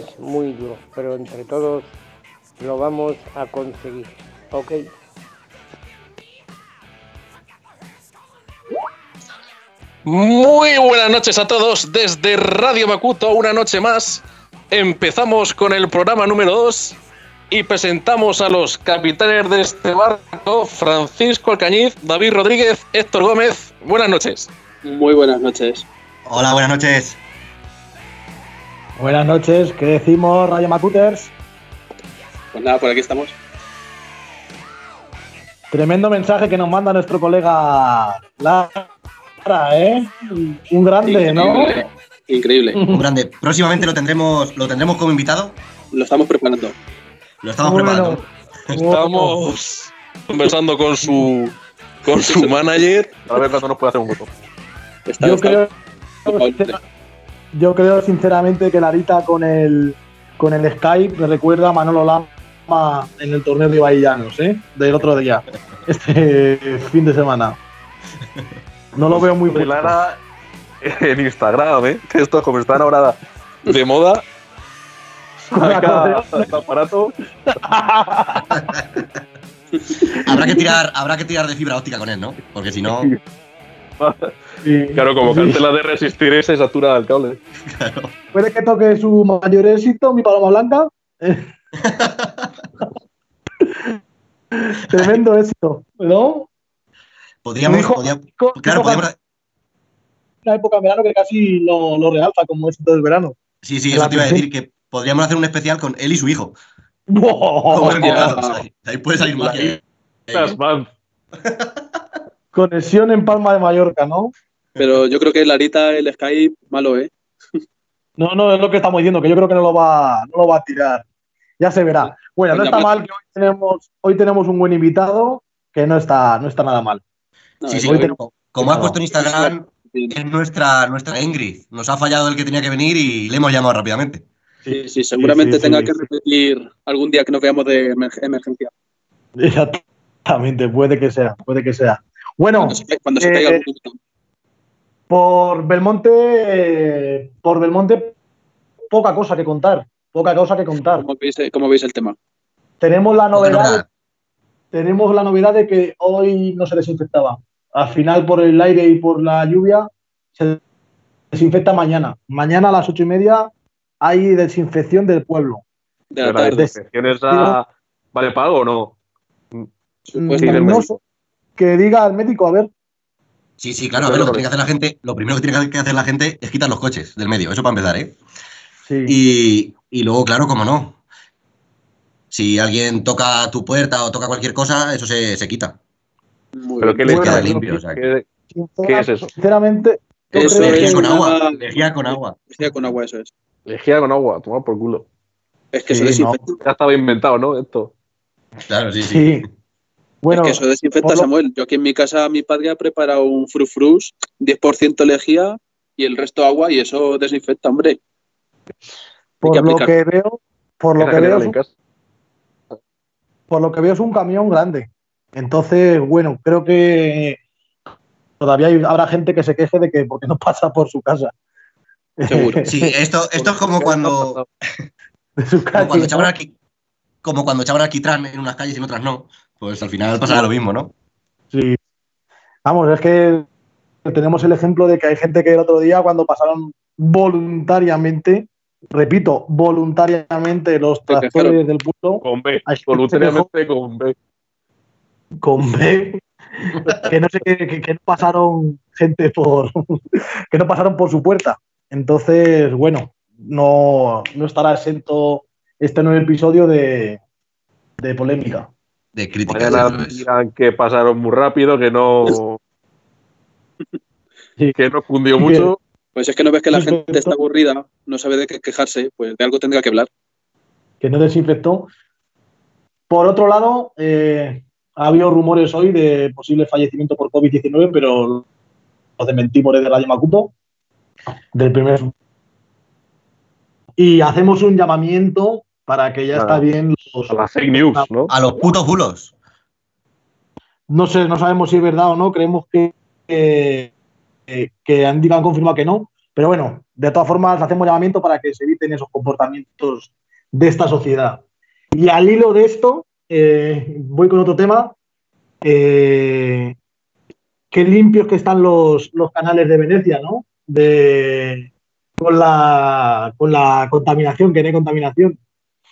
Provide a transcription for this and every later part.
Es muy duro, pero entre todos lo vamos a conseguir, ¿ok? Muy buenas noches a todos desde Radio Macuto, una noche más. Empezamos con el programa número 2 y presentamos a los capitanes de este barco, Francisco Alcañiz, David Rodríguez, Héctor Gómez. Buenas noches. Muy buenas noches. Hola, buenas noches. Buenas noches, ¿qué decimos, Radio Macuters? Pues nada, por aquí estamos. Tremendo mensaje que nos manda nuestro colega Lara, ¿eh? Un grande, ¿no? Increíble. Un grande. Próximamente lo tendremos, lo tendremos como invitado. Lo estamos preparando. Lo estamos Bueno. preparando. Estamos conversando con su con su manager a ver cuándo nos puede hacer un voto. Está- Yo está- creo, yo creo sinceramente que Larita con el con el Skype me recuerda a Manolo Lama en el torneo de Bahillanos, ¿eh? Del otro día, este fin de semana. No lo veo muy Muy justo. Lara en Instagram, ¿eh? Que esto como están ahora de moda. El aparato. Habrá que tirar, habrá que tirar de fibra óptica con él, ¿no? Porque si no, Sí. Claro, como cancela de resistir se satura el cable. Puede que toque su mayor éxito, mi paloma blanca. Tremendo éxito, ¿no? podríamos, Dijo- claro, podríamos, una época de verano que casi lo, lo realza como éxito del verano. sí, sí, eso te iba a decir que podríamos hacer un especial con él y su hijo. Ahí, ahí puede salir magia. Las man. Conexión en Palma de Mallorca, ¿no? Pero yo creo que Larita, el Skype, malo, ¿eh? No, no, es lo que estamos diciendo, que yo creo que no lo va, no lo va a tirar. Ya se verá. Bueno, no está pues. mal que hoy tenemos, hoy tenemos un buen invitado, que no está, no está nada mal. No, Sí, sí, hoy hoy tenemos- como, has puesto en Instagram, es nuestra, nuestra Ingrid. Nos ha fallado el que tenía que venir y le hemos llamado rápidamente. Sí, sí, seguramente sí, tenga sí, que sí. repetir algún día que nos veamos de emer- emergencia. Exactamente, puede que sea, puede que sea. Bueno, Cuando se, cuando se eh, por Belmonte, eh, por Belmonte, poca cosa que contar, poca cosa que contar. ¿Cómo veis, cómo veis el tema? Tenemos la novedad, tenemos la novedad de que hoy no se desinfectaba. Al final, por el aire y por la lluvia, se desinfecta mañana. Mañana a las ocho y media hay desinfección del pueblo. De la ¿La tarde. desinfección esa vale pago o no? Supuestamente. Mm, no que diga al médico, a ver. Sí, sí, claro, a ver, lo que tiene que hacer la gente, lo primero que tiene que hacer la gente es quitar los coches del medio, eso para empezar, ¿eh? Sí. Y, y luego, claro, como no. Si alguien toca tu puerta o toca cualquier cosa, eso se, se quita. Muy ¿Pero bien. qué le queda limpio, limpio? o sea, ¿Qué- Sincera- ¿Qué es eso? Sinceramente, Eso es que Lejía con agua, lejía con agua. Lejía con agua, eso es. Lejía con agua, toma por culo. Es que Sí, eso desinfecta. Ya estaba inventado, ¿no? Esto. Claro, sí, sí. sí. Bueno, es que eso desinfecta, lo- Samuel. Yo aquí en mi casa, mi padre ha preparado un frufrus, 10% lejía y el resto agua, y eso desinfecta, hombre. por que lo que veo, por lo que veo, un- por lo que veo es un camión grande. Entonces, bueno, creo que todavía hay- habrá gente que se queje de que porque no pasa por su casa. Seguro. Sí, esto, esto es como cuando, de su como cuando echaban alqui- como cuando echaban alquitrán en unas calles y en otras no. Pues al final pasará lo mismo, ¿no? Sí. Vamos, es que tenemos el ejemplo de que hay gente que el otro día cuando pasaron voluntariamente, repito, voluntariamente los tractores del pueblo Con B. Gente Voluntariamente con B. con B, que no sé qué, que, que no pasaron gente por que no pasaron por su puerta. Entonces, bueno, no, no estará exento este nuevo episodio de, de polémica. De críticas. Mañana dirán que pasaron muy rápido, que no. Que no cundió mucho. Pues es que no ves que la gente está aburrida, no sabe de qué quejarse, pues de algo tendría que hablar. que no desinfectó. Por otro lado, eh, ha habido rumores hoy de posible fallecimiento por COVID-19, pero lo desmentimos desde Radio Macuto, del primer. Y hacemos un llamamiento para que ya está bien los, A las fake news, ¿no? A los putos bulos. no sé, no sabemos si es verdad o no, creemos que, que, que han, han confirmado que no, Pero bueno, de todas formas, hacemos llamamiento para que se eviten esos comportamientos de esta sociedad. Y al hilo de esto, eh, voy con otro tema. Eh, qué limpios que están los, los canales de Venecia, ¿no? De, con, la, con la contaminación, que no hay contaminación.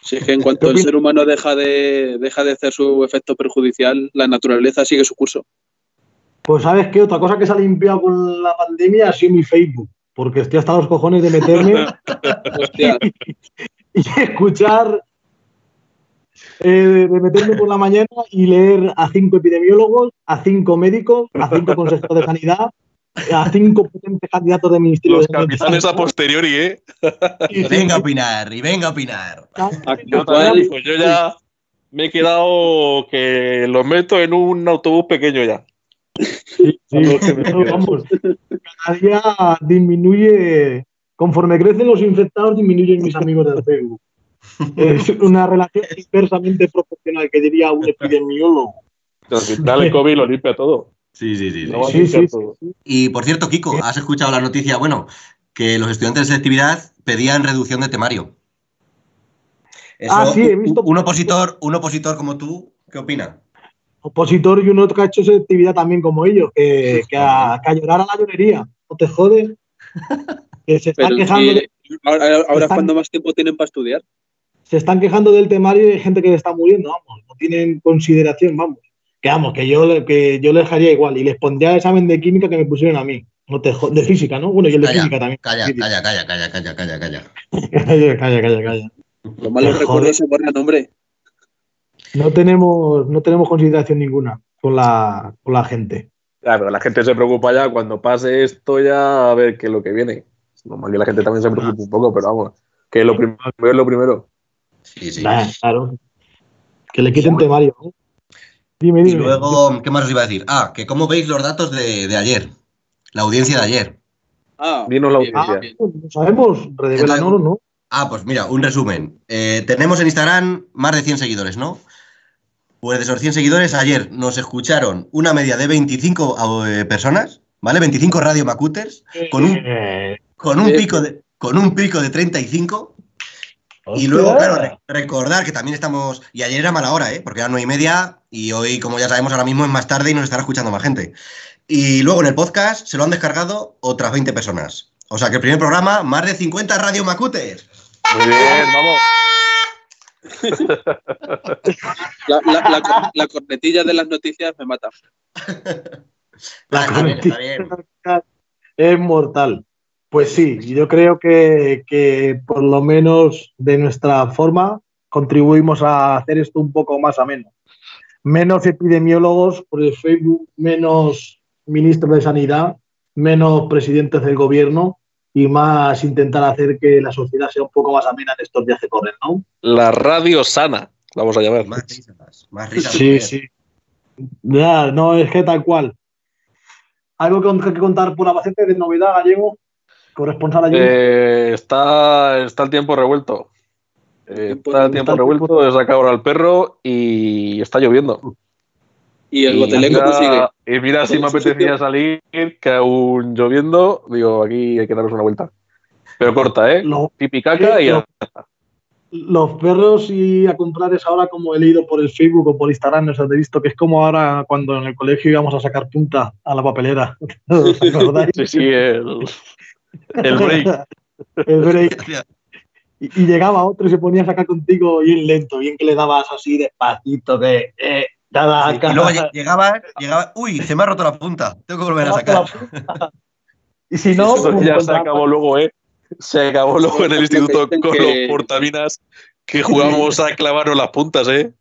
Si es que en cuanto el ser humano deja de, deja de hacer su efecto perjudicial, la naturaleza sigue su curso. Pues sabes qué, otra cosa que se ha limpiado con la pandemia ha sido mi Facebook, porque estoy hasta los cojones de meterme Hostia, y escuchar, eh, de meterme por la mañana y leer a cinco epidemiólogos, a cinco médicos, a cinco consejeros de sanidad, a cinco potentes candidatos de ministerio Los de capitanes a posteriori, ¿eh? Sí, Venga a opinar, y venga a opinar. Yo también, pues yo ya me he quedado que los meto en un autobús pequeño ya. Sí, sí, vamos. Cada día disminuye, conforme crecen los infectados, disminuyen mis amigos del Facebook. Es una relación inversamente proporcional, que diría un epidemiólogo. Al final el COVID lo limpia todo. Sí, sí, sí. Y por cierto, Kiko, ¿has escuchado la noticia? Bueno, que los estudiantes de selectividad pedían reducción de temario. Eso, Ah, sí, he visto- Un opositor, un opositor como tú, ¿qué opina? Opositor y uno que ha hecho selectividad también como ellos, que, que, a, que a llorar a la llorería. No te jode. Que se están pero quejando, ahora, ahora están- cuando más tiempo tienen para estudiar. se están quejando del temario y hay gente que está muriendo, vamos, no tienen consideración, vamos. Que vamos, que yo, le- que yo les haría igual y les pondría el examen de química que me pusieron a mí. No te de física, ¿no? Bueno, y el de Calla, física también. Calla, calla, calla, calla, calla, calla, calla. calla, calla, calla, calla. Los malos Joder. recuerdos se borran, hombre. No tenemos, no tenemos consideración ninguna con la, con la gente. Claro, la gente se preocupa ya cuando pase esto ya a ver qué es lo que viene. Normal que la gente también se preocupe un poco, pero vamos, que lo primero es lo primero. Sí, sí. Nah, claro. Que le quiten temario. ¿no? Dime, Y dime. luego, ¿qué más os iba a decir? Ah, que cómo veis los datos de, de ayer, la audiencia de ayer. Ah, Dinos la audiencia. bien. No sabemos, redevelanos, ¿no? Ah, pues mira, un resumen. Eh, tenemos en Instagram más de 100 seguidores, ¿no? Pues de esos 100 seguidores, ayer nos escucharon una media de 25 eh, personas, ¿vale? 25 radio macuters, con un, con un, pico, de, con un pico de 35. Y luego, claro, re- recordar que también estamos. Y ayer era mala hora, ¿eh? Porque eran nueve y media. Y hoy, como ya sabemos, ahora mismo es más tarde y nos estará escuchando más gente. Y luego en el podcast se lo han descargado otras 20 personas. O sea que el primer programa, más de 50 Radio Macuters. Muy bien, vamos. La, la- la cor- la cornetilla de las noticias me mata. La está bien, está cornetilla bien. es mortal. Pues sí, yo creo que, que por lo menos de nuestra forma contribuimos a hacer esto un poco más ameno. Menos epidemiólogos por el Facebook, menos ministros de sanidad, menos presidentes del gobierno y más intentar hacer que la sociedad sea un poco más amena en estos días que corren, ¿no? La radio sana, la vamos a llamar. Más risas, más risas. Sí, sí. Ya, no, es que tal cual. ¿Algo que, que contar por Albacete de novedad, Gallego? Corresponsal allí. Eh, está, está el tiempo revuelto. Eh, está el tiempo Está revuelto, he sacado ahora al perro y está lloviendo. Y el mira- pues sigue. Y mira, si me apetecía sitio. salir, que aún lloviendo, digo, aquí hay que darnos una vuelta. Pero corta, ¿eh? Lo- Pipi caca y Lo- los perros y a comprar es ahora como he leído por el Facebook o por Instagram, no sé, he visto que es como ahora cuando en el colegio íbamos a sacar punta a la papelera. ¿Os acordáis? Sí, sí, el, el break. El break. Y, y llegaba otro y se ponía a sacar contigo bien lento, bien que le dabas así despacito, de eh, Sí, y luego lle- llegaba, llegaba, uy, se me ha roto la punta, tengo que volver a sacar. Y si no, Eso ya se acabó luego, ¿eh? Se acabó luego en el instituto con que- los portaminas que jugamos a clavarnos las puntas, ¿eh?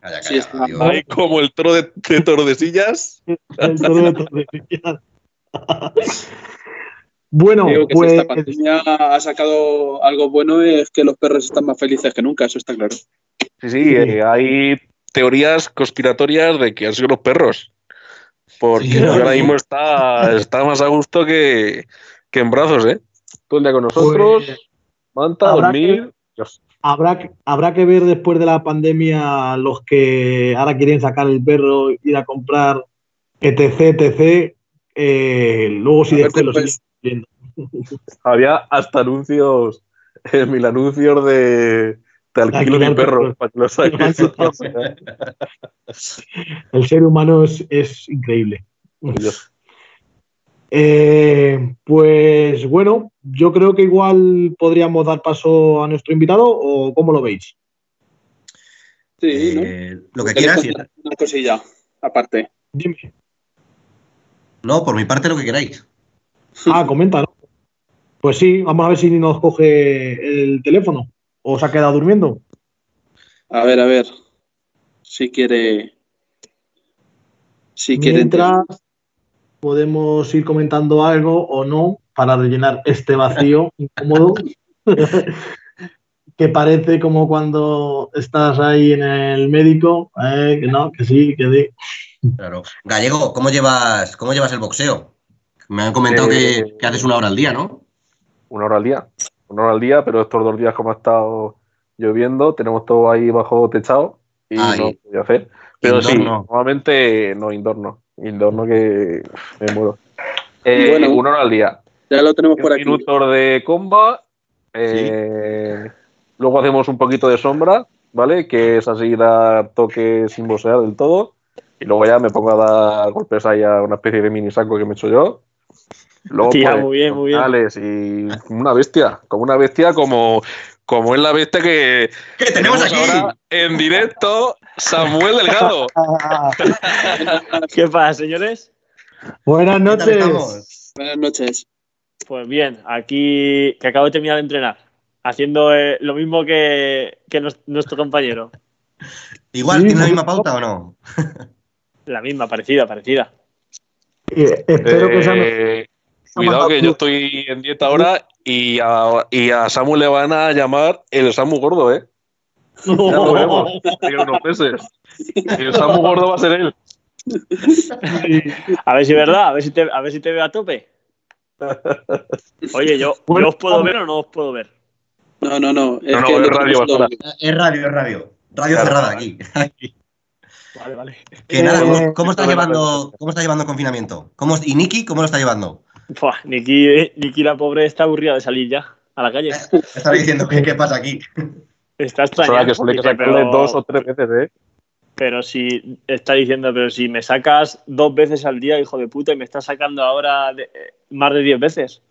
Calla, calla. Ahí como el toro de, de Tordesillas. el toro de Tordesillas. Bueno, Digo que si pues esta pandemia ha sacado algo bueno es que los perros están más felices que nunca, eso está claro. Sí, sí, eh, hay teorías conspiratorias de que han sido los perros. Porque Sí, ahora mismo está, está más a gusto que, que en brazos, ¿eh? Todo el día con nosotros, Pues, manta, habrá dormir. Dios. habrá, que- habrá que ver después de la pandemia los que ahora quieren sacar el perro, ir a comprar, etc, etc. eh, luego si A ver después después. Había hasta anuncios, en mil anuncios de te alquilo mi perro, perros. para que lo saques. El ser humano es, es increíble. Dios. Eh, pues bueno, yo creo que igual podríamos dar paso a nuestro invitado o cómo lo veis. Sí, ¿no? Eh, lo que ¿Queréis quieras. Una cosilla, aparte. Dime. No, por mi parte, lo que queráis. Ah, comenta, ¿no? Pues sí, vamos a ver si nos coge el teléfono o se ha quedado durmiendo. A ver, a ver. Si quiere. Si quiere. Mientras podemos ir comentando algo o no para rellenar este vacío incómodo que parece como cuando estás ahí en el médico, eh, que no, que sí, que sí. Claro. Gallego, ¿cómo llevas, cómo llevas el boxeo? Me han comentado Eh, que, que haces una hora al día, ¿no? Una hora al día. Una hora al día, pero estos dos días, como ha estado lloviendo, tenemos todo ahí bajo techado y Ay. no voy a hacer. Pero Indoor sí, no. normalmente no, indoor no. Indoor no, que me muero. Eh, Bueno. una hora al día. Ya lo tenemos por 10 aquí. minutos de comba. eh, Luego hacemos un poquito de sombra, ¿vale? Que es así dar toque sin bosear del todo. Y luego ya me pongo a dar golpes ahí a una especie de mini saco que me he hecho yo. Luego, Tía, pues, muy bien, muy bien. Y como una bestia, como una bestia, como, como es la bestia que ¿Qué tenemos aquí? ahora en directo, Samuel Delgado. ¿Qué pasa, señores? Buenas ¿Qué tal noches. Buenas noches. Pues bien, aquí que acabo de terminar de entrenar, haciendo eh, lo mismo que, que nos- nuestro compañero. ¿Igual tiene la misma pauta o no? La misma, parecida, parecida. Eh, espero que Eh, cuidado que yo estoy en dieta ahora y a, y a Samuel le van a llamar el Samu Gordo, ¿eh? Ya lo vemos en unos meses. El Samu Gordo va a ser él. A ver si es verdad, a ver si te, a ver si te veo a tope. Oye, yo, ¿yo os puedo ver o no os puedo ver? No, no, no. Es No, no, que es radio. Es radio, es radio. Radio Claro. cerrada aquí. Vale, vale. Que nada, Eh, ¿cómo, no, no, llevando, ¿cómo estás llevando el confinamiento? ¿Cómo, ¿Y Nicky cómo lo está llevando? Buah, Niki, eh, Niki, la pobre, está aburrida de salir ya a la calle. Estaba diciendo que qué pasa aquí. Está extraña. que suele que Dice, sacarle pero- dos o tres veces, ¿eh? Pero si está diciendo, pero si me sacas dos veces al día, hijo de puta, y me estás sacando ahora de- eh, más de diez veces.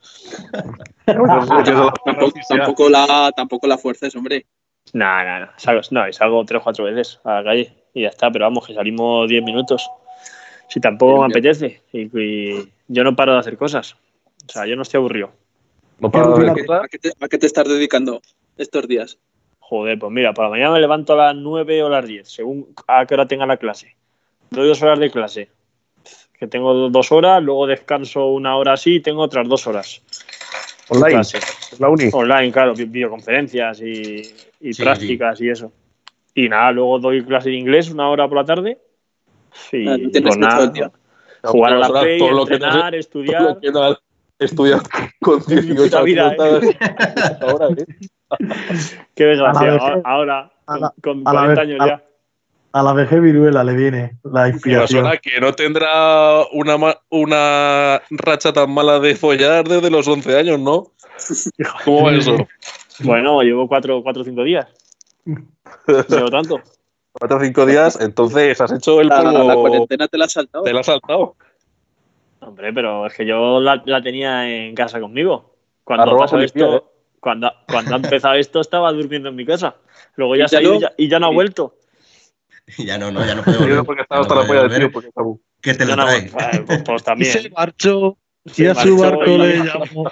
Tampoco, tampoco la, tampoco la fuerces, hombre. No, no, no. Salgo, no, y salgo tres o cuatro veces a la calle y ya está, pero vamos, que salimos diez minutos. Si tampoco me apetece. Y, y yo no paro de hacer cosas. O sea, yo no estoy aburrido. No para de. ¿A qué, te, a qué te estás dedicando estos días? Joder, pues mira, por la mañana me levanto a las nueve o las diez, según a qué hora tenga la clase. Doy dos horas de clase. Que tengo do- dos horas, luego descanso una hora así y tengo otras dos horas. Online, clase. es la uni. Online, claro, vi- videoconferencias y, y Sí, prácticas y eso. Y nada, luego doy clase de inglés una hora por la tarde. Y Ah, tú tienes pues que todo nada, el día. Jugar a la Todo lo play, que entrenar, todo estudiar. lo que no has estudiado con 18 Puta vida, años ahora, ¿eh? Qué desgracia. Ahora, ahora, A la- con, con a la 40 vez- años ya. A la vejez viruela le viene la inspiración. suena que no tendrá una, una racha tan mala de follar desde los 11 años, ¿no? ¿Cómo va eso? Bueno, llevo cuatro o cinco días. Llevo tanto. Cuatro o cinco días, entonces has hecho el La, la polvo. cuarentena te la has saltado. Te la has saltado. Hombre, pero es que yo la, la tenía en casa conmigo. Cuando Arroba pasó esto, ¿eh? cuando, cuando ha empezado esto, estaba durmiendo en mi casa. Luego ya ¿Y se ha ido y ya, y ya no ha vuelto. Ya no, no, ya no puedo Yo volver. porque estaba no hasta la polla de tío, porque. ¿Qué te lo no ha trae? Pues, pues Y también. se marchó Se y a su marchó barco y- le llamó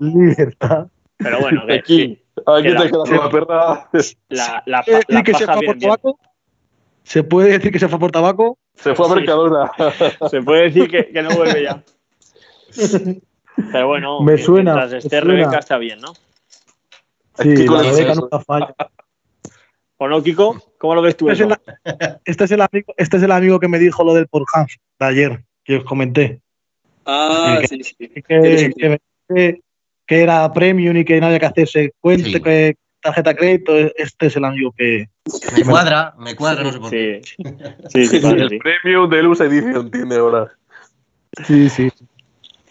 libertad. Pero bueno, que, Aquí, sí, aquí Queda- te quedas con la perra. la, la, ¿Se la decir que se fue bien, por bien. tabaco? ¿Se puede decir que se fue por tabaco? Se fue a Sí. Mercadona. Se puede decir que, que no vuelve ya. Pero bueno, Me suena, mientras me esté suena. Rebeca está bien, ¿no? Sí, con la Rebeca nunca falla. ¿O no, Kiko? ¿Cómo lo ves tú Este es, eso? el, este, es el amigo, este es el amigo que me dijo lo del Pornhub de ayer, que os comenté. Ah, Sí, sí, sí. Que, que, me- que- que era premium y que no había que hacerse cuenta, Sí. que tarjeta de crédito. Este es el amigo que. Me cuadra, me cuadra, no sé por qué. Sí, sí, sí, el sí. premium Deluxe Edition tiene ahora. Sí, sí.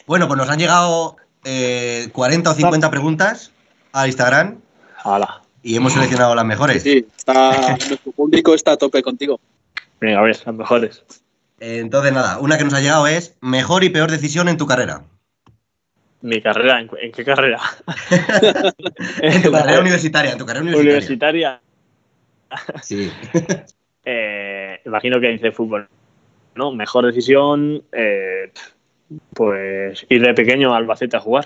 Bueno, pues nos han llegado eh, 40 o 50 preguntas al Instagram Hala. y hemos seleccionado las mejores. Sí, está, nuestro público está a tope contigo. Venga, a ver, las mejores. Entonces, nada, una que nos ha llegado es mejor y peor decisión en tu carrera. Mi carrera, ¿en, en qué carrera? En tu carrera universitaria, en tu carrera universitaria. Universitaria. Sí. Eh, imagino que dice fútbol. ¿No? Mejor decisión, eh, pues ir de pequeño a Albacete a jugar.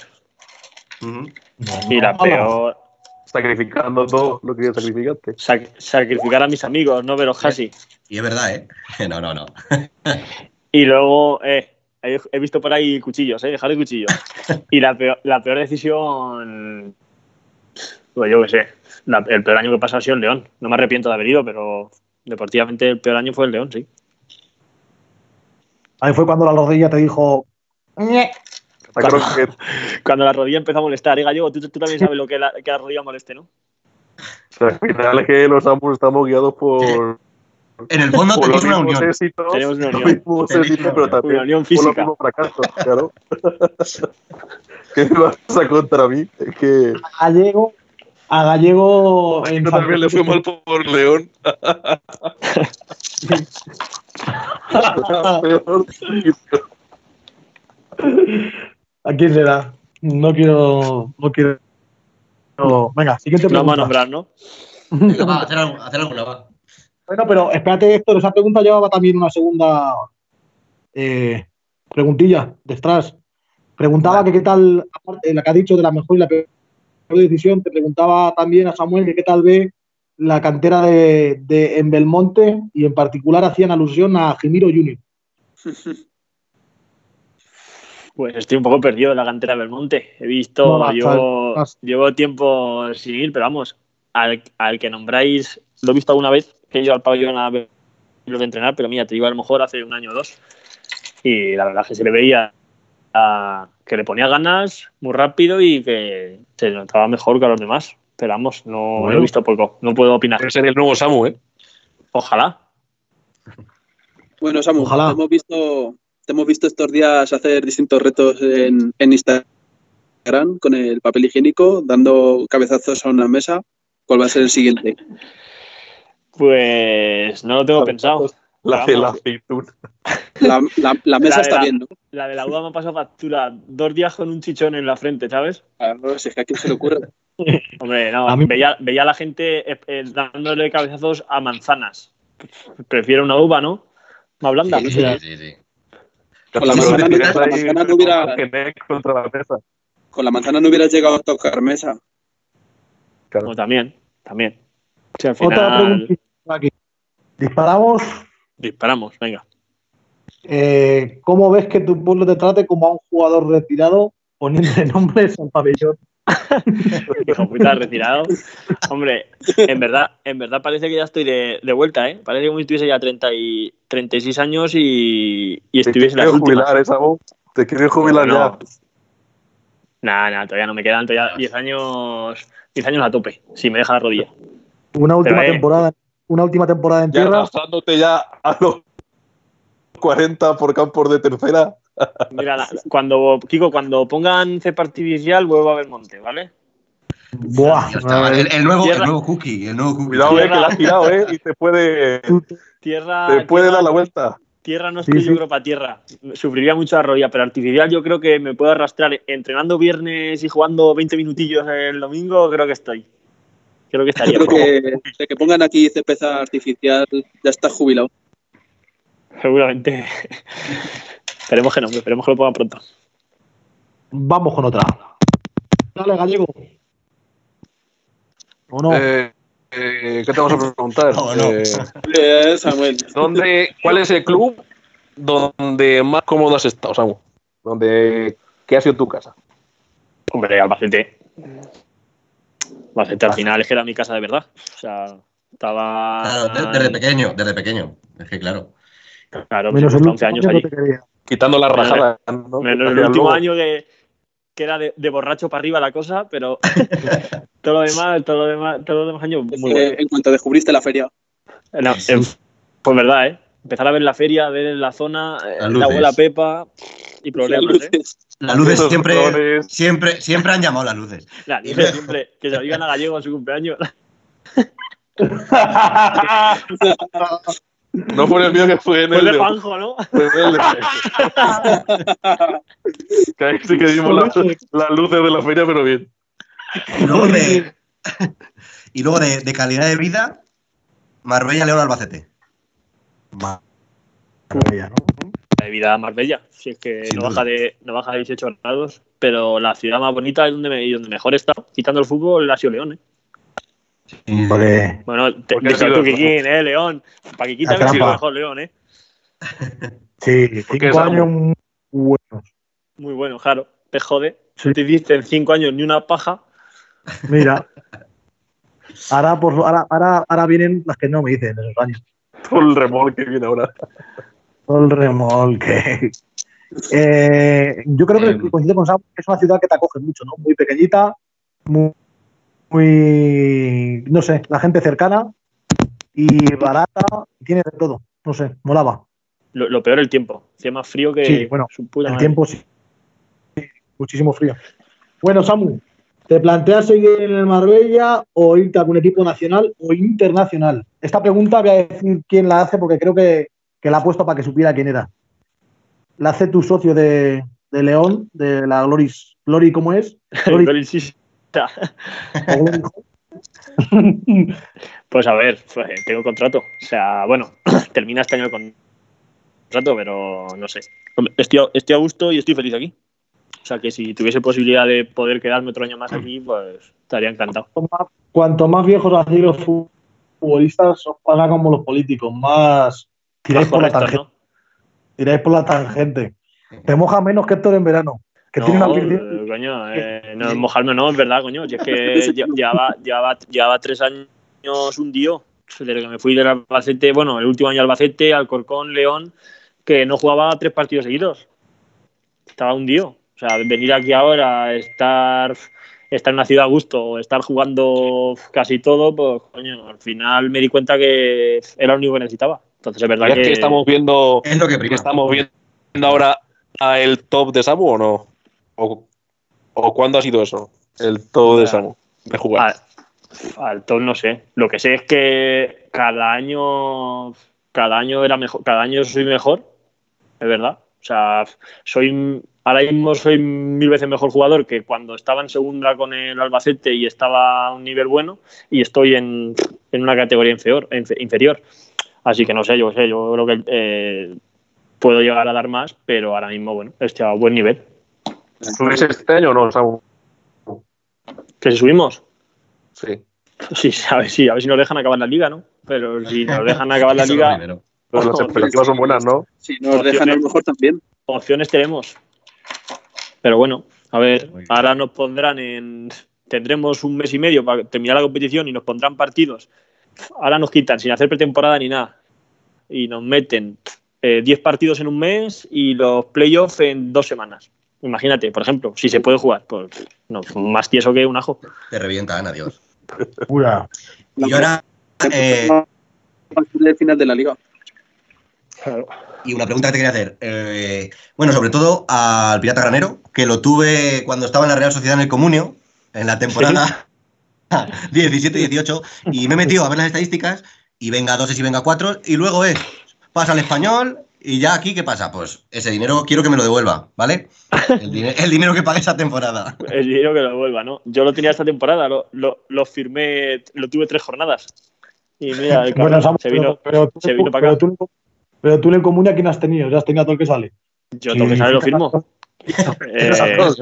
Y la peor, Sacrificando todo lo que sacrificaste. sac- sacrificar a mis amigos, no veros casi. Y es verdad, ¿eh? No, no, no. Y luego, eh, he, he visto por ahí cuchillos, eh, dejar de cuchillos. Y la peor, la peor decisión, pues yo qué sé, la- el peor año que pasó ha sido el León. No me arrepiento de haber ido, pero deportivamente el peor año fue el León, sí. Ahí fue cuando la rodilla te dijo. Cuando la rodilla empezó a molestar, eh, Gallego, tú, tú también sabes lo que la, que la rodilla moleste, ¿no? o sea, al final es que los ambos estamos guiados por, En el fondo por los una unión. éxitos, Tenemos una unión. éxitos, una pero unión. también Una unión por física. mismos fracasos, claro. ¿Qué me vas a contra mí? Que A Gallego. A Gallego. en yo también le fue mal por León. Peor. ¿A quién será? No quiero. No quiero. no. Venga, siguiente No vamos a pregunta. nombrar, ¿no? Venga, va, hacer, algo- hacer alguna, va. Bueno, pero espérate, Héctor, esa pregunta llevaba también una segunda eh, preguntilla de Stras. Preguntaba que qué tal, aparte de la que ha dicho de la mejor y la peor decisión, te preguntaba también a Samuel que qué tal ve la cantera de, de en Belmonte y en particular hacían alusión a Jimiro Junior. Pues estoy un poco perdido en la cantera de Belmonte. He visto, No, llevo tiempo sin ir, pero vamos, al, al que nombráis, lo he visto alguna vez, que he ido al pabellón a verlo de entrenar, pero mira, te digo a lo mejor hace un año o dos. Y la verdad es que se le veía a- que le ponía ganas muy rápido y que se notaba mejor que a los demás. Pero vamos, no Bueno. lo he visto poco, no puedo opinar. Debe ser el nuevo Samu, ¿eh? Ojalá. Bueno, Samu, Ojalá. te hemos visto, te hemos visto estos días hacer distintos retos en, en Instagram con el papel higiénico, dando cabezazos a una mesa. ¿Cuál va a ser el siguiente? Pues no lo tengo pensado. La de la aceituna. La, la- la mesa La está la- bien, ¿no? La de la uva me ha pasado factura dos días con un chichón en la frente, ¿sabes? Claro, si es que a quién se le ocurre. Hombre, no, A mí- veía, veía a la gente eh, eh, dándole cabezazos a manzanas. Prefiero una uva, ¿no? Más blanda, no Sí, sé. sí, sí. Con la manzana, no- la ahí manzana no hubiera, Genek contra la mesa. con la manzana no hubieras llegado a tocar mesa. Pues también, también. Si al Otra final aquí. Disparamos. disparamos, venga. Eh, ¿Cómo ves que tu pueblo te trate como a un jugador retirado poniéndole nombres al pabellón? Hijo puta, retirado. Hombre, en verdad, en verdad parece que ya estoy de, de vuelta, ¿eh? Parece como si estuviese ya 30 y, 36 años y, y estuviese últimas. jubilar, ¿eh, Samu? Te quieres jubilar No, ya. no. Nah, nah, todavía no me quedan todavía 10 años, 10 años a tope, si me deja la rodilla. Una última ve. temporada, una última temporada en Ya tierra. gastándote ya a los 40 por campos de tercera. Mira, cuando, Kiko, cuando pongan cepa artificial, vuelvo a ver monte, ¿vale? Buah, Dios, el, el nuevo, el nuevo cookie, el nuevo cookie. Cuidado, eh, que la has tirado, eh, y te puede, Tierra, te puede tierra, dar la vuelta. tierra no Sí, estoy, sí. yo creo, para tierra. Sufriría mucho la rodilla, pero artificial yo creo que me puedo arrastrar entrenando viernes y jugando 20 minutillos el domingo, creo que estoy. Creo que Yo estaría. creo que de que pongan aquí cepeza artificial, ya está jubilado. Seguramente. esperemos que no, esperemos que lo pongan pronto. Vamos con otra. Dale, gallego. ¿O no? Eh, eh, ¿Qué te vamos a preguntar? No, no. Eh, Samuel, ¿dónde, ¿Cuál es el club donde más cómodo has estado, Samu? Donde, ¿Qué ha sido tu casa? Hombre, Albacete. Albacete al final es que era mi casa de verdad. O sea, estaba. Claro, de- desde pequeño, desde pequeño. Es que claro. Claro, Menos el 11 años allí. Quitando la Menos- rajada. ¿no? Menos el último luego. año que, que era de, de borracho para arriba la cosa, pero todo lo demás, todo lo demás, todos los demás años muy bueno. en cuanto descubriste la feria, No, eh, pues verdad, ¿eh? Empezar a ver la feria, a ver la zona, eh, Las la abuela luces. Pepa y problemas, ¿eh? Las luces Los siempre, siempre, siempre han llamado las luces. La libre siempre, que se lo digan a Gallego en su cumpleaños. No fue el mío que fue en Fue el de Juanjo, ¿no? fue en el de- Que ahí sí que dimos las, las luces de la feria, pero bien. Y luego de, y luego de, de calidad de vida, Marbella, León, Albacete. ¿No? de vida más bella. Si es que Sin no duda. baja, de, no baja de 18 grados, pero la ciudad más bonita es donde, me- y donde mejor está, quitando el fútbol, ha sido León. ¿eh? Hombre, Bueno, te, tú, el- Kikín, ¿eh? León. Para que quita La que ha sido mejor León, ¿eh? sí, cinco años muy buenos. Muy bueno, claro. Te jode. Sí. Te hiciste en 5 años ni una paja. Mira. Ahora, por, ahora, ahora, ahora vienen las que no me dicen esos años. Todo el remolque que viene ahora. Todo el remolque. Eh, yo creo que Eh, coincido con Sam, es una ciudad que te acoge mucho, ¿no? Muy pequeñita, muy, muy, no sé, la gente cercana y barata, y tiene de todo. No sé, molaba. Lo, lo peor, el tiempo. Hacía más frío que Sí, bueno, su puta El madre. tiempo sí. Muchísimo frío. Bueno, Samu, ¿te planteas seguir en el Marbella o irte a algún equipo nacional o internacional? Esta pregunta voy a decir quién la hace porque creo que, que la ha puesto para que supiera quién era. La hace tu socio de, de León, de la Gloris. Glory, ¿cómo es? Hall. Pues a ver, tengo contrato. O sea, bueno, termina este año el contrato, pero no sé. Estoy a, estoy a gusto y estoy feliz aquí. O sea, que si tuviese posibilidad de poder quedarme otro año más aquí, pues estaría encantado. Cuanto más- Cuanto más viejos hacéis los futbolistas, os pasa como los políticos, más tiráis por la tangente. Tiráis por la tangente. Te moja menos que Héctor en verano. Que ¿no? tiene una eh, coño, eh, no mojarme no, es verdad, coño. Si es que lle- llevaba, llevaba, llevaba tres años hundido. Desde que me fui del Albacete, bueno, el último año Albacete, Alcorcón, León, que no jugaba tres partidos seguidos. Estaba hundido. O sea, venir aquí ahora, estar, estar en una ciudad a gusto, estar jugando casi todo, pues, coño, al final me di cuenta que era lo único que necesitaba. Entonces, es verdad ¿Ya que... que estamos viendo Es lo que que estamos viendo ahora a el top de Samu o no? ¿O, o cuándo ha sido eso? El top de Samu de jugar. Al, al top no sé. Lo que sé es que cada año cada año era mejor, cada año soy mejor, es verdad. O sea, soy ahora mismo soy mil veces mejor jugador que cuando estaba en segunda con el Albacete y estaba a un nivel bueno y estoy en, en una categoría inferior, infe- inferior. Así que no sé, yo sé, yo creo que eh, puedo llegar a dar más, pero ahora mismo, bueno, estoy a buen nivel. ¿Subes este año o no, Samu? ¿Que si subimos? Sí. Sí, a ver, si, a ver si nos dejan acabar la liga, ¿no? Pero si nos dejan acabar la liga. Pero las expectativas son buenas, ¿no? Si nos dejan a lo mejor también. opciones tenemos. Pero bueno, a ver, ahora nos pondrán en. Tendremos un mes y medio para terminar la competición y nos pondrán partidos. Ahora nos quitan sin hacer pretemporada ni nada. Y nos meten eh, 10 partidos en un mes y los playoffs en dos semanas. Imagínate, por ejemplo, si se puede jugar, pues no, más tieso que un ajo. Te revientan, adiós. Pura. Y ahora, eh, el final de la liga. Y una pregunta que te quería hacer. Eh, bueno, sobre todo al Pirata Granero, que lo tuve cuando estaba en la Real Sociedad en el Comunio, en la temporada 17-18, y me he metido a ver las estadísticas, y venga 2 y venga 4, y luego es, pasa al español, y ya aquí, ¿qué pasa? Pues ese dinero quiero que me lo devuelva, ¿vale? El, dine- el dinero que pagué esa temporada. El dinero que lo devuelva, ¿no? Yo lo tenía esta temporada, lo, lo, lo firmé, lo tuve tres jornadas. Y mira, el Bueno, cabrón Samu, se vino. pero, pero, se vino para pero, acá. tú, pero tú en el común a quién has tenido, ya has tenido a todo el que sale. Yo tengo que saber, lo firmo. Eh.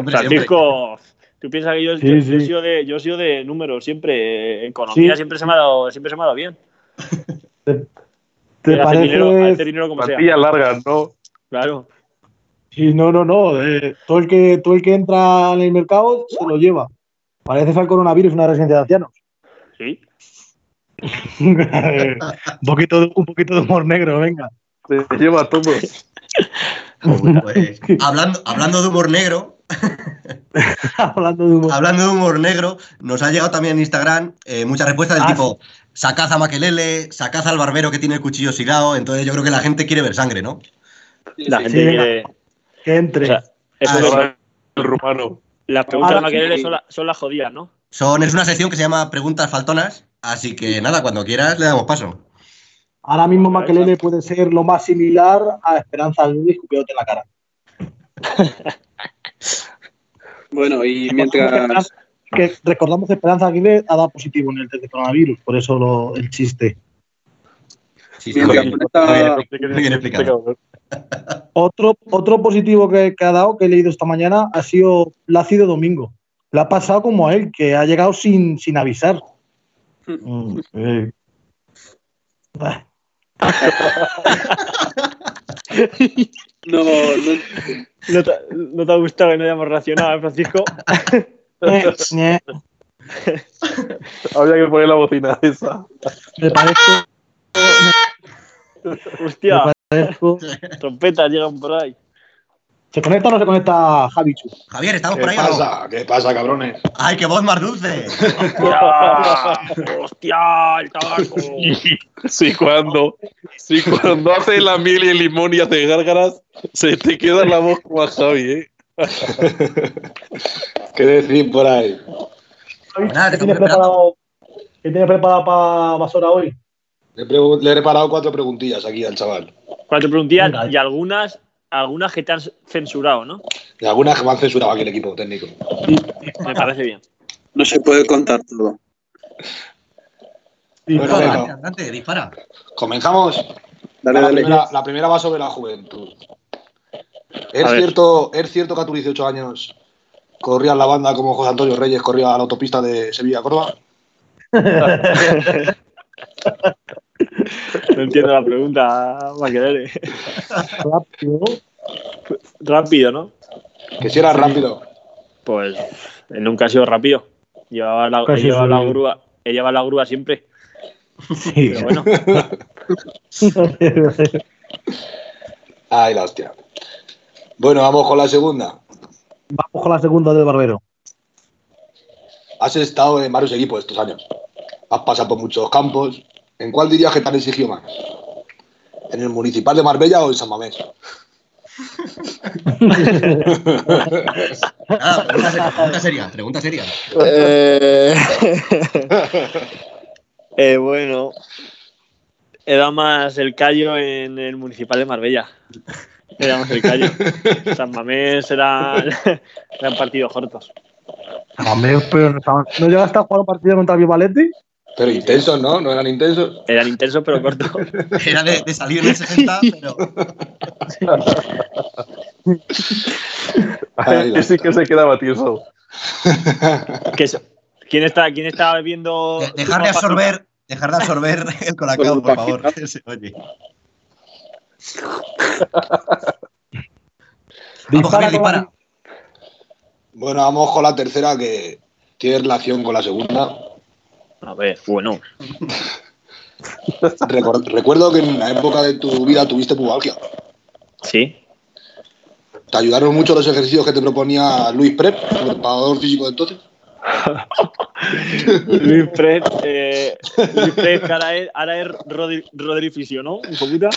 Francisco, tú piensas que yo, Sí, yo- yo sí. he sido de, yo he sido de números siempre, eh, economía Sí. siempre se me ha dado, siempre se me ha dado bien. ¿Te Hacer parece? dinero, dinero como sea. Largas, ¿no? Claro. Sí, no, no, no. eh, todo, el que, todo el que entra en el mercado se lo lleva. Parece el coronavirus una residencia de ancianos. Sí. un, poquito de, un poquito de humor negro, venga. Se lleva todo. Pues, hablando, hablando de humor negro, Hablando de humor. Hablando de humor negro, nos ha llegado también en Instagram eh, muchas respuestas del Ah, tipo sacad a Maquelele, sacad al barbero que tiene el cuchillo oxidado. Entonces yo creo que la gente quiere ver sangre, ¿no? La Sí, gente sí. quiere. Que entre. O sea, eso Ah, es- sí. El rumano. las preguntas de Maquelele sí. son, la- son las jodidas, ¿no? Son, es una sección que se llama Preguntas Faltonas. Así que nada, cuando quieras le damos paso. Ahora mismo Maquelele puede ser lo más similar a Esperanza Aguirre escupiéndote en la cara. Bueno, y mientras. Que recordamos que Esperanza Aguirre ha dado positivo en el test de coronavirus, por eso lo- el chiste. Sí, sí, Mientras bien. esta- bien. Otro, otro positivo que, que ha dado, que he leído esta mañana, ha sido Lácido Domingo. Le ha pasado como a él, que ha llegado sin, sin avisar. Mm, eh. No, no, ¿No te, no te ha gustado que no hayamos reaccionado, eh, Francisco? Habría que poner la bocina esa. Me parezco, Hostia, me parezco. trompetas llegan por ahí. ¿Se conecta o no se conecta Javichu? Javier, ¿estamos ¿Qué por ahí no? ¿Qué pasa, cabrones? ¡Ay, qué voz más dulce! ¡Hostia! ¡Hostia! ¡El tabaco! Sí, cuando, sí, cuando hace la miel y el limón y hace gárgaras, se te queda la voz como a Javi, ¿eh? ¿Qué decir por ahí? Nada, ¿Qué tienes preparado, ¿Qué tienes preparado para Basora hoy? Le, he pregun- le he preparado cuatro preguntillas aquí al chaval. Cuatro preguntillas Venga. y algunas, algunas que te han censurado, ¿no? Y algunas que me han censurado aquí el equipo técnico. Me parece bien. no se puede contar todo. Sí, Bueno. Adelante, adelante, dispara. Comenzamos. Dale, la, dale. Primera, la primera va sobre la juventud. ¿Es cierto, ¿Es cierto que a tus 18 años corrías la banda como José Antonio Reyes corría a la autopista de Sevilla a Córdoba? No entiendo la pregunta, Maquelele. Rápido. Rápido, ¿no? Que si era rápido. Pues él nunca ha sido rápido. Llevaba la, he llevado la grúa, he llevado la grúa siempre. Sí. Pero bueno, Ay, la hostia. Bueno, vamos con la segunda. Vamos con la segunda del barbero. Has estado en varios equipos estos años. Has pasado por muchos campos. ¿En cuál dirías que te han exigido más? ¿En el Municipal de Marbella o en San Mamés? Ah, pregunta seria, pregunta seria, pregunta seria. Eh, eh, bueno, he dado más el callo en el municipal de Marbella. He dado más el callo. San Mamés era, eran partidos cortos. Hombre, pero no, estaba- ¿no llegaste a jugar un partido contra Vivaletti? Pero intensos, ¿no? ¿No eran intensos? Eran intensos pero cortos. Era de, de salir en el 60, pero. Ese que se quedaba tieso. ¿Quién está, quién está viendo? de- dejar de absorber, dejar de absorber el colacao, por favor. Oye. Vamos, Javier, dispara. Bueno, vamos con la tercera que tiene relación con la segunda. A ver, bueno. Recuerdo que en la época de tu vida tuviste pubalgia. Sí. ¿Te ayudaron mucho los ejercicios que te proponía Luis Prep, el preparador físico de entonces? Luis Fred, eh, Luis Fred, que ahora es, ahora es Rodri, Rodri Fisio, ¿no? Un poquito.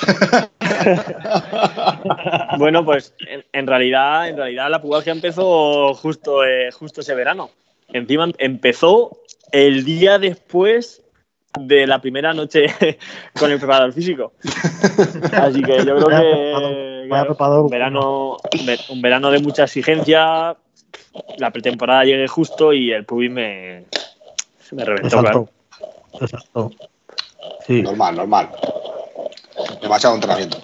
bueno, pues en, en realidad, en realidad la pubalgia empezó justo, eh, justo ese verano. Encima empezó el día después de la primera noche con el preparador físico. Así que yo creo que Vaya claro, preparador. un verano, un verano de mucha exigencia. La pretemporada llegué justo y el pubis me, me reventó. claro. Exacto. Exacto. Sí. Normal, normal. Demasiado entrenamiento.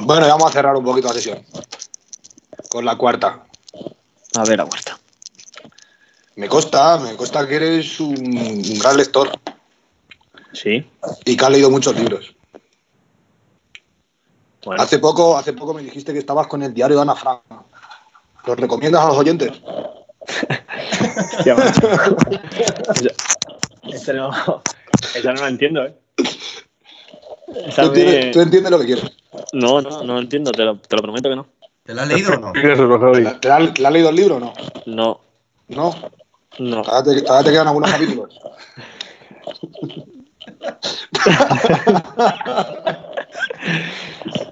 Bueno, y vamos a cerrar un poquito la sesión. Con la cuarta. A ver, aguanta. Me consta, me consta que eres un, un gran lector Sí. y que has leído muchos libros. Bueno, Hace poco, hace poco me dijiste que estabas con el diario de Ana Frank. ¿Los recomiendas a los oyentes? hostia, macho. Esa- Esa no, esa no la entiendo, ¿eh? Esa Tú entiendes, tú entiendes lo que quieres. No, no, no entiendo, te lo, te lo prometo que no. ¿Te lo has leído o no? Eso. ¿Te te has leído el libro o no? No, No. No. Todavía te, todavía te quedan algunos capítulos.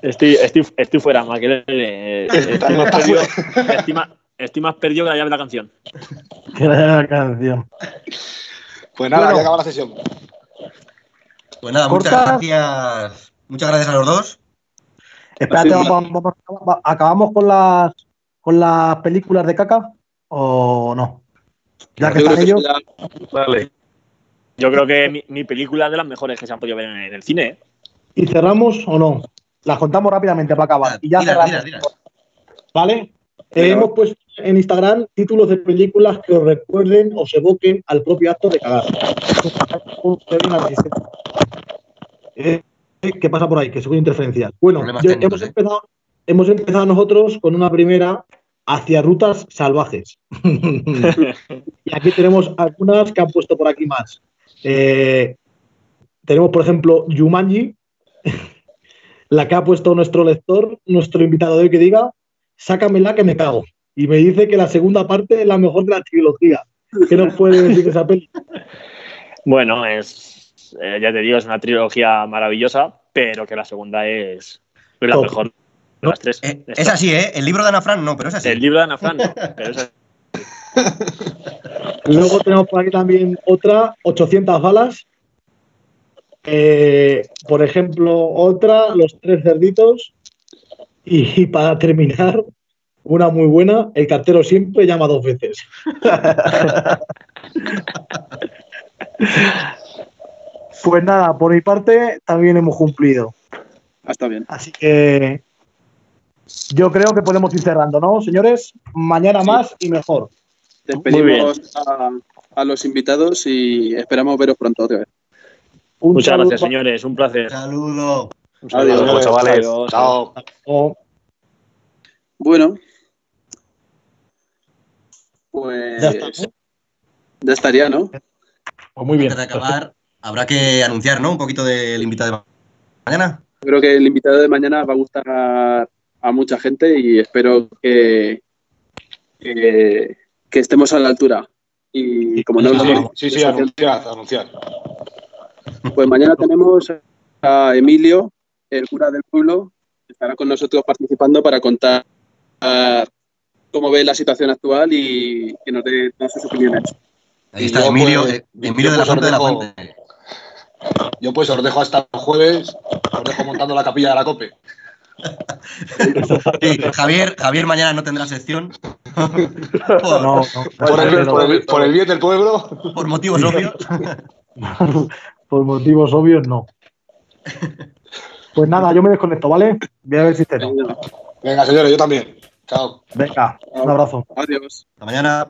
Estoy, estoy, estoy fuera, Maquelele. Eh, Estoy más perdido, estoy más- estoy más perdido que la llave de la canción. Que era la canción. Pues nada, Bueno. que acaba la sesión. Pues nada, Corta. muchas gracias. Muchas gracias a los dos. Espérate, Sí. vamos- vamos- vamos- ¿acabamos con las, con las películas de caca o no? Ya que Yo creo están que ellos, ya- Vale. Yo creo que mi, mi película es de las mejores que se han podido ver en, en el cine. ¿eh? ¿y cerramos o no? Las contamos rápidamente para acabar. Y ya cerramos. ¿Vale? Eh, hemos puesto en Instagram títulos de películas que os recuerden o se evoquen al propio acto de cagar. Eh, ¿Qué pasa por ahí? Que según interferencial. Bueno, Problemas yo- técnicos, hemos, empezado, hemos empezado nosotros con una primera hacia rutas salvajes. y aquí tenemos algunas que han puesto por aquí más. Eh, tenemos, por ejemplo, Yumanji, la que ha puesto nuestro lector, nuestro invitado de hoy que diga, sácamela que me cago. Y me dice que la segunda parte es la mejor de la trilogía. ¿Qué nos puede decir de esa peli? Bueno, es, eh, ya te digo, es una trilogía maravillosa, pero que la segunda es, es la Top. mejor ¿No? las tres. Eh, es así, ¿eh? El libro de Ana Fran no, pero es así. El libro de Ana Fran, no, pero es Luego tenemos por aquí también otra, 800 balas. Eh, por ejemplo, otra, Los Tres Cerditos. Y, para terminar, una muy buena, El cartero siempre llama dos veces. pues nada, por mi parte también hemos cumplido. Ah, está bien. Así que yo creo que podemos ir cerrando, ¿no, señores? Mañana Sí. más y mejor. Despedimos a, a los invitados y esperamos veros pronto otra vez. Un Muchas saludo gracias, señores. Un placer. Saludo. Un saludo. Adiós, Adiós, chavales. Adiós. Chao. Bueno, pues ya ya estaría, ¿no? Pues muy bien. Antes de acabar, habrá que anunciar, ¿no? Un poquito del invitado de mañana. Creo que el invitado de mañana va a gustar a mucha gente y espero que, que, que estemos a la altura. Y como no Sí, lo sí, hemos- sí, sí, anunciad, anunciad. pues mañana tenemos a Emilio, el cura del pueblo, que estará con nosotros participando para contar cómo ve la situación actual y que nos dé todas sus opiniones. Ahí está Emilio, pues, eh, Emilio de la pues, Fuente de la Fuente. Yo pues os dejo hasta el jueves, os dejo montando la capilla de la COPE. Sí, Javier, Javier mañana no tendrá sección. por, No, no. Por el, por el- por el bien del pueblo. por motivos obvios. Por motivos obvios, no. Pues nada, yo me desconecto, ¿vale? Voy a ver si te Venga, señores, yo también. Chao. Venga, un abrazo. Adiós. Hasta mañana.